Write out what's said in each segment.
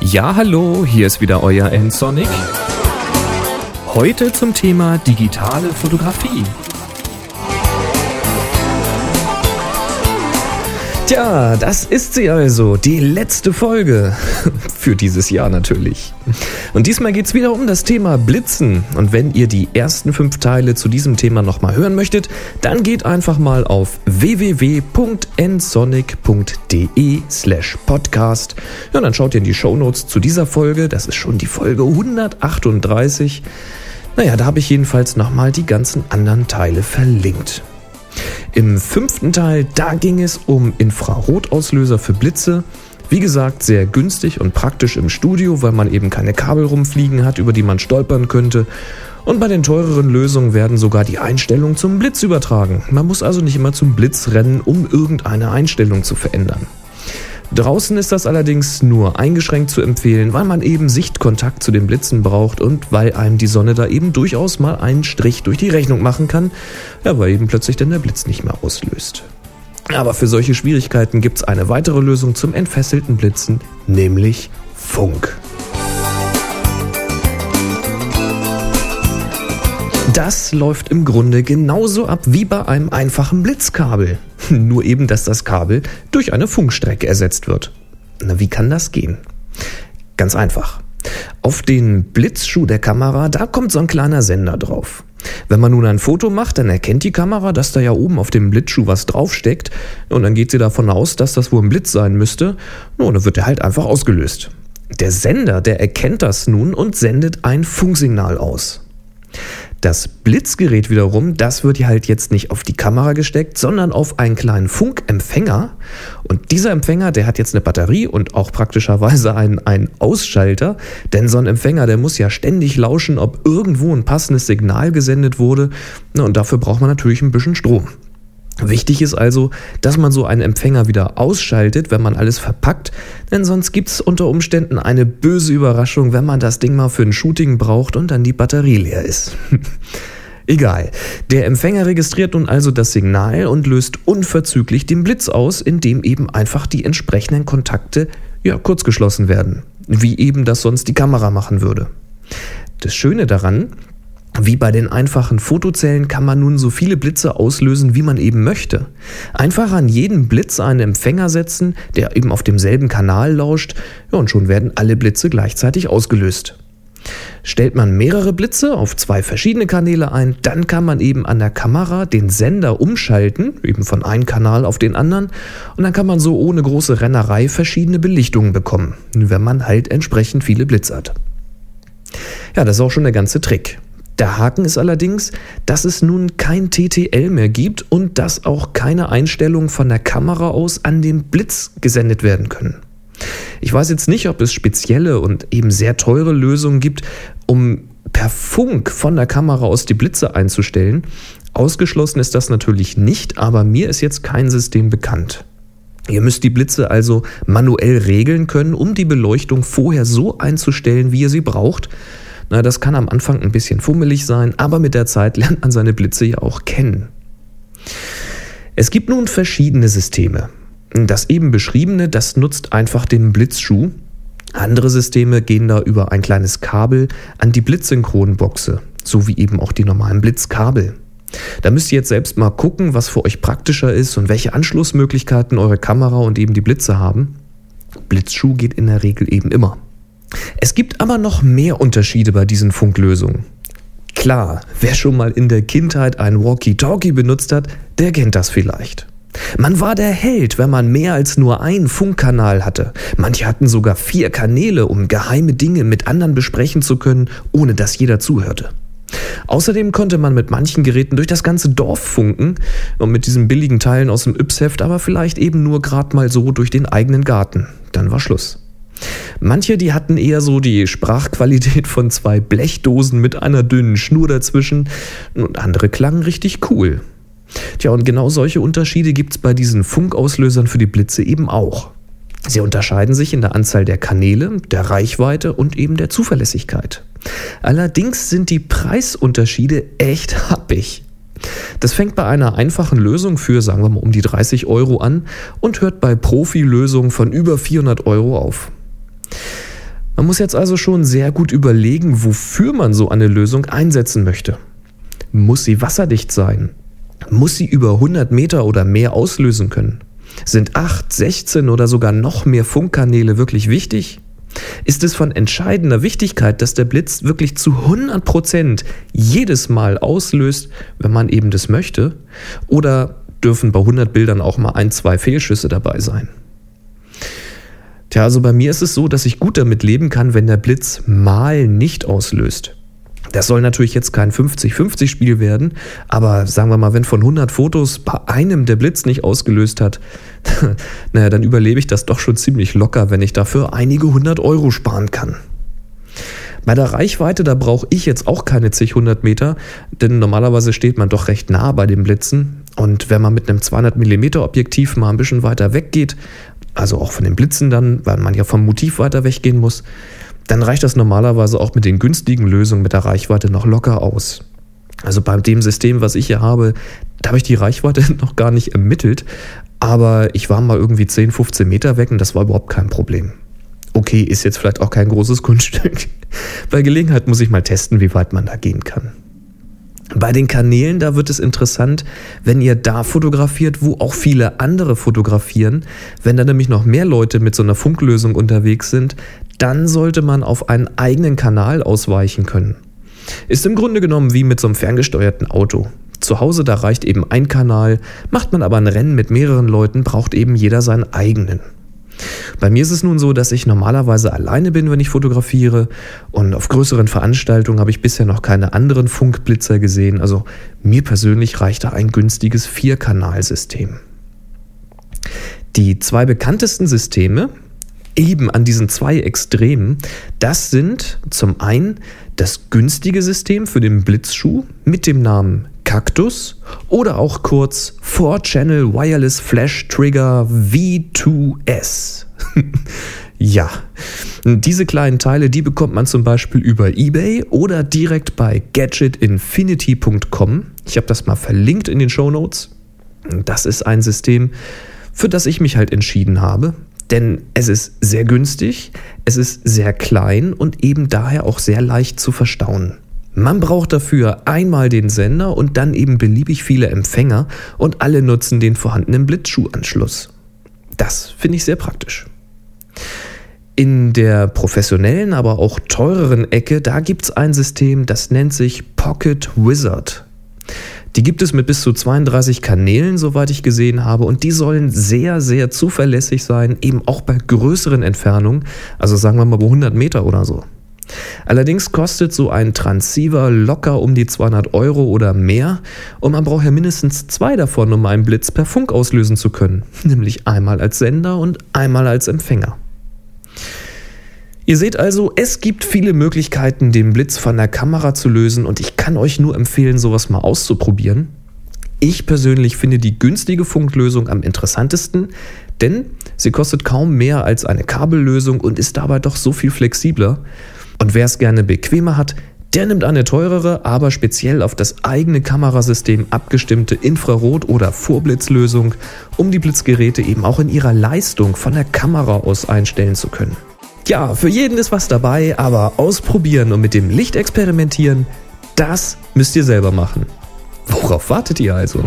Ja, hallo, hier ist wieder euer N-Sonic. Heute zum Thema digitale Fotografie. Tja, das ist sie also, die letzte Folge. Für dieses Jahr natürlich. Und diesmal geht es wieder um das Thema Blitzen. Und wenn ihr die ersten fünf Teile zu diesem Thema nochmal hören möchtet, dann geht einfach mal auf www.nsonic.de slash podcast. Ja, dann schaut ihr in die Shownotes zu dieser Folge. Das ist schon die Folge 138. Naja, da habe ich jedenfalls nochmal die ganzen anderen Teile verlinkt. Im fünften Teil, da ging es um Infrarotauslöser für Blitze. Wie gesagt, sehr günstig und praktisch im Studio, weil man eben keine Kabel rumfliegen hat, über die man stolpern könnte. Und bei den teureren Lösungen werden sogar die Einstellungen zum Blitz übertragen. Man muss also nicht immer zum Blitz rennen, um irgendeine Einstellung zu verändern. Draußen ist das allerdings nur eingeschränkt zu empfehlen, weil man eben Sichtkontakt zu den Blitzen braucht und weil einem die Sonne da eben durchaus mal einen Strich durch die Rechnung machen kann, ja, weil eben plötzlich dann der Blitz nicht mehr auslöst. Aber für solche Schwierigkeiten gibt es eine weitere Lösung zum entfesselten Blitzen, nämlich Funk. Das läuft im Grunde genauso ab wie bei einem einfachen Blitzkabel. Nur eben, dass das Kabel durch eine Funkstrecke ersetzt wird. Na, wie kann das gehen? Ganz einfach. Auf den Blitzschuh der Kamera, da kommt so ein kleiner Sender drauf. Wenn man nun ein Foto macht, dann erkennt die Kamera, dass da ja oben auf dem Blitzschuh was draufsteckt. Und dann geht sie davon aus, dass das wohl ein Blitz sein müsste. Und dann wird er halt einfach ausgelöst. Der Sender, der erkennt das nun und sendet ein Funksignal aus. Das Blitzgerät wiederum, das wird ja halt jetzt nicht auf die Kamera gesteckt, sondern auf einen kleinen Funkempfänger. Und dieser Empfänger, der hat jetzt eine Batterie und auch praktischerweise einen, einen Ausschalter. Denn so ein Empfänger, der muss ja ständig lauschen, ob irgendwo ein passendes Signal gesendet wurde. Und dafür braucht man natürlich ein bisschen Strom. Wichtig ist also, dass man so einen Empfänger wieder ausschaltet, wenn man alles verpackt, denn sonst gibt es unter Umständen eine böse Überraschung, wenn man das Ding mal für ein Shooting braucht und dann die Batterie leer ist. Egal. Der Empfänger registriert nun also das Signal und löst unverzüglich den Blitz aus, indem eben einfach die entsprechenden Kontakte ja, kurzgeschlossen werden, wie eben das sonst die Kamera machen würde. Das Schöne daran, wie bei den einfachen Fotozellen kann man nun so viele Blitze auslösen, wie man eben möchte. Einfach an jeden Blitz einen Empfänger setzen, der eben auf demselben Kanal lauscht, ja, und schon werden alle Blitze gleichzeitig ausgelöst. Stellt man mehrere Blitze auf zwei verschiedene Kanäle ein, dann kann man eben an der Kamera den Sender umschalten, eben von einem Kanal auf den anderen, und dann kann man so ohne große Rennerei verschiedene Belichtungen bekommen, wenn man halt entsprechend viele Blitze hat. Ja, das ist auch schon der ganze Trick. Der Haken ist allerdings, dass es nun kein TTL mehr gibt und dass auch keine Einstellungen von der Kamera aus an den Blitz gesendet werden können. Ich weiß jetzt nicht, ob es spezielle und eben sehr teure Lösungen gibt, um per Funk von der Kamera aus die Blitze einzustellen. Ausgeschlossen ist das natürlich nicht, aber mir ist jetzt kein System bekannt. Ihr müsst die Blitze also manuell regeln können, um die Beleuchtung vorher so einzustellen, wie ihr sie braucht. Na, das kann am Anfang ein bisschen fummelig sein, aber mit der Zeit lernt man seine Blitze ja auch kennen. Es gibt nun verschiedene Systeme. Das eben beschriebene, das nutzt einfach den Blitzschuh. Andere Systeme gehen da über ein kleines Kabel an die Blitzsynchronboxe, so wie eben auch die normalen Blitzkabel. Da müsst ihr jetzt selbst mal gucken, was für euch praktischer ist und welche Anschlussmöglichkeiten eure Kamera und eben die Blitze haben. Blitzschuh geht in der Regel eben immer. Es gibt aber noch mehr Unterschiede bei diesen Funklösungen. Klar, wer schon mal in der Kindheit ein Walkie-Talkie benutzt hat, der kennt das vielleicht. Man war der Held, wenn man mehr als nur einen Funkkanal hatte. Manche hatten sogar vier Kanäle, um geheime Dinge mit anderen besprechen zu können, ohne dass jeder zuhörte. Außerdem konnte man mit manchen Geräten durch das ganze Dorf funken und mit diesen billigen Teilen aus dem Yps-Heft aber vielleicht eben nur gerade mal so durch den eigenen Garten. Dann war Schluss. Manche, die hatten eher so die Sprachqualität von zwei Blechdosen mit einer dünnen Schnur dazwischen und andere klangen richtig cool. Tja, und genau solche Unterschiede gibt es bei diesen Funkauslösern für die Blitze eben auch. Sie unterscheiden sich in der Anzahl der Kanäle, der Reichweite und eben der Zuverlässigkeit. Allerdings sind die Preisunterschiede echt happig. Das fängt bei einer einfachen Lösung für, sagen wir mal, um die 30 Euro an und hört bei Profilösungen von über 400 Euro auf. Man muss jetzt also schon sehr gut überlegen, wofür man so eine Lösung einsetzen möchte. Muss sie wasserdicht sein? Muss sie über 100 Meter oder mehr auslösen können? Sind 8, 16 oder sogar noch mehr Funkkanäle wirklich wichtig? Ist es von entscheidender Wichtigkeit, dass der Blitz wirklich zu 100 Prozent jedes Mal auslöst, wenn man eben das möchte? Oder dürfen bei 100 Bildern auch mal ein, zwei Fehlschüsse dabei sein? Tja, also bei mir ist es so, dass ich gut damit leben kann, wenn der Blitz mal nicht auslöst. Das soll natürlich jetzt kein 50-50-Spiel werden, aber sagen wir mal, wenn von 100 Fotos bei einem der Blitz nicht ausgelöst hat, naja, dann überlebe ich das doch schon ziemlich locker, wenn ich dafür einige hundert Euro sparen kann. Bei der Reichweite, da brauche ich jetzt auch keine zig hundert Meter, denn normalerweise steht man doch recht nah bei den Blitzen. Und wenn man mit einem 200 mm Objektiv mal ein bisschen weiter weggeht, also auch von den Blitzen dann, weil man ja vom Motiv weiter weggehen muss, dann reicht das normalerweise auch mit den günstigen Lösungen mit der Reichweite noch locker aus. Also bei dem System, was ich hier habe, da habe ich die Reichweite noch gar nicht ermittelt, aber ich war mal irgendwie 10, 15 Meter weg und das war überhaupt kein Problem. Okay, ist jetzt vielleicht auch kein großes Kunststück. Bei Gelegenheit muss ich mal testen, wie weit man da gehen kann. Bei den Kanälen, da wird es interessant, wenn ihr da fotografiert, wo auch viele andere fotografieren. Wenn da nämlich noch mehr Leute mit so einer Funklösung unterwegs sind, dann sollte man auf einen eigenen Kanal ausweichen können. Ist im Grunde genommen wie mit so einem ferngesteuerten Auto. Zu Hause, da reicht eben ein Kanal, macht man aber ein Rennen mit mehreren Leuten, braucht eben jeder seinen eigenen. Bei mir ist es nun so, dass ich normalerweise alleine bin, wenn ich fotografiere und auf größeren Veranstaltungen habe ich bisher noch keine anderen Funkblitzer gesehen, also mir persönlich reicht da ein günstiges Vierkanalsystem. Die zwei bekanntesten Systeme, eben an diesen zwei Extremen, das sind zum einen das günstige System für den Blitzschuh mit dem Namen Cactus oder auch kurz 4-Channel Wireless Flash Trigger V2S. ja, diese kleinen Teile, die bekommt man zum Beispiel über eBay oder direkt bei gadgetinfinity.com. Ich habe das mal verlinkt in den Show Notes. Das ist ein System, für das ich mich halt entschieden habe. Denn es ist sehr günstig, es ist sehr klein und eben daher auch sehr leicht zu verstauen. Man braucht dafür einmal den Sender und dann eben beliebig viele Empfänger und alle nutzen den vorhandenen Blitzschuhanschluss. Das finde ich sehr praktisch. In der professionellen, aber auch teureren Ecke, da gibt es ein System, das nennt sich Pocket Wizard. Die gibt es mit bis zu 32 Kanälen, soweit ich gesehen habe, und die sollen sehr, sehr zuverlässig sein, eben auch bei größeren Entfernungen, also sagen wir mal bei 100 Meter oder so. Allerdings kostet so ein Transceiver locker um die 200 Euro oder mehr und man braucht ja mindestens zwei davon, um einen Blitz per Funk auslösen zu können, nämlich einmal als Sender und einmal als Empfänger. Ihr seht also, es gibt viele Möglichkeiten, den Blitz von der Kamera zu lösen und ich kann euch nur empfehlen, sowas mal auszuprobieren. Ich persönlich finde die günstige Funklösung am interessantesten, denn sie kostet kaum mehr als eine Kabellösung und ist dabei doch so viel flexibler. Und wer es gerne bequemer hat, der nimmt eine teurere, aber speziell auf das eigene Kamerasystem abgestimmte Infrarot- oder Vorblitzlösung, um die Blitzgeräte eben auch in ihrer Leistung von der Kamera aus einstellen zu können. Ja, für jeden ist was dabei, aber ausprobieren und mit dem Licht experimentieren, das müsst ihr selber machen. Worauf wartet ihr also?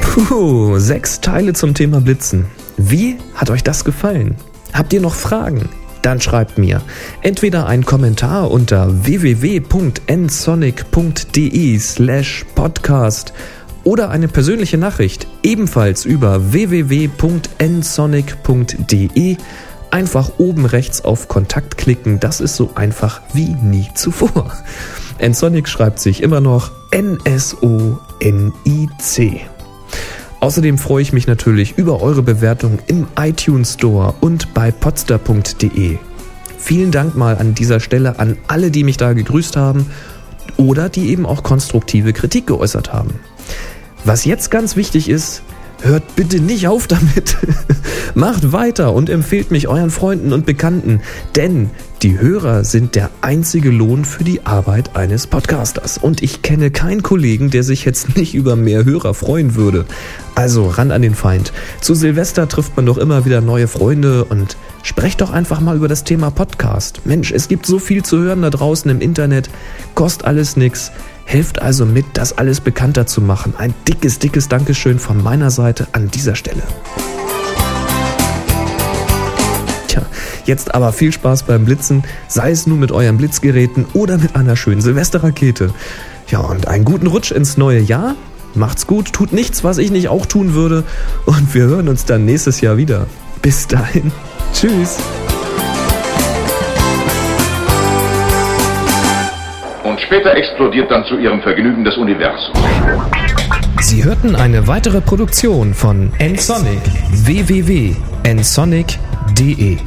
Puh, sechs Teile zum Thema Blitzen. Wie hat euch das gefallen? Habt ihr noch Fragen? Dann schreibt mir entweder einen Kommentar unter www.nsonic.de slash podcast oder eine persönliche Nachricht ebenfalls über www.nsonic.de. Einfach oben rechts auf Kontakt klicken, das ist so einfach wie nie zuvor. Nsonic schreibt sich immer noch N-S-O-N-I-C. Außerdem freue ich mich natürlich über eure Bewertung im iTunes Store und bei podster.de. Vielen Dank mal an dieser Stelle an alle, die mich da gegrüßt haben oder die eben auch konstruktive Kritik geäußert haben. Was jetzt ganz wichtig ist, hört bitte nicht auf damit. Macht weiter und empfehlt mich euren Freunden und Bekannten, denn die Hörer sind der einzige Lohn für die Arbeit eines Podcasters. Und ich kenne keinen Kollegen, der sich jetzt nicht über mehr Hörer freuen würde. Also ran an den Feind. Zu Silvester trifft man doch immer wieder neue Freunde und sprecht doch einfach mal über das Thema Podcast. Mensch, es gibt so viel zu hören da draußen im Internet, kostet alles nix. Helft also mit, das alles bekannter zu machen. Ein dickes, dickes Dankeschön von meiner Seite an dieser Stelle. Tja, jetzt aber viel Spaß beim Blitzen, sei es nun mit euren Blitzgeräten oder mit einer schönen Silvesterrakete. Ja, und einen guten Rutsch ins neue Jahr. Macht's gut, tut nichts, was ich nicht auch tun würde. Und wir hören uns dann nächstes Jahr wieder. Bis dahin. Tschüss. Später explodiert dann zu ihrem Vergnügen das Universum. Sie hörten eine weitere Produktion von nsonic www.nsonic.de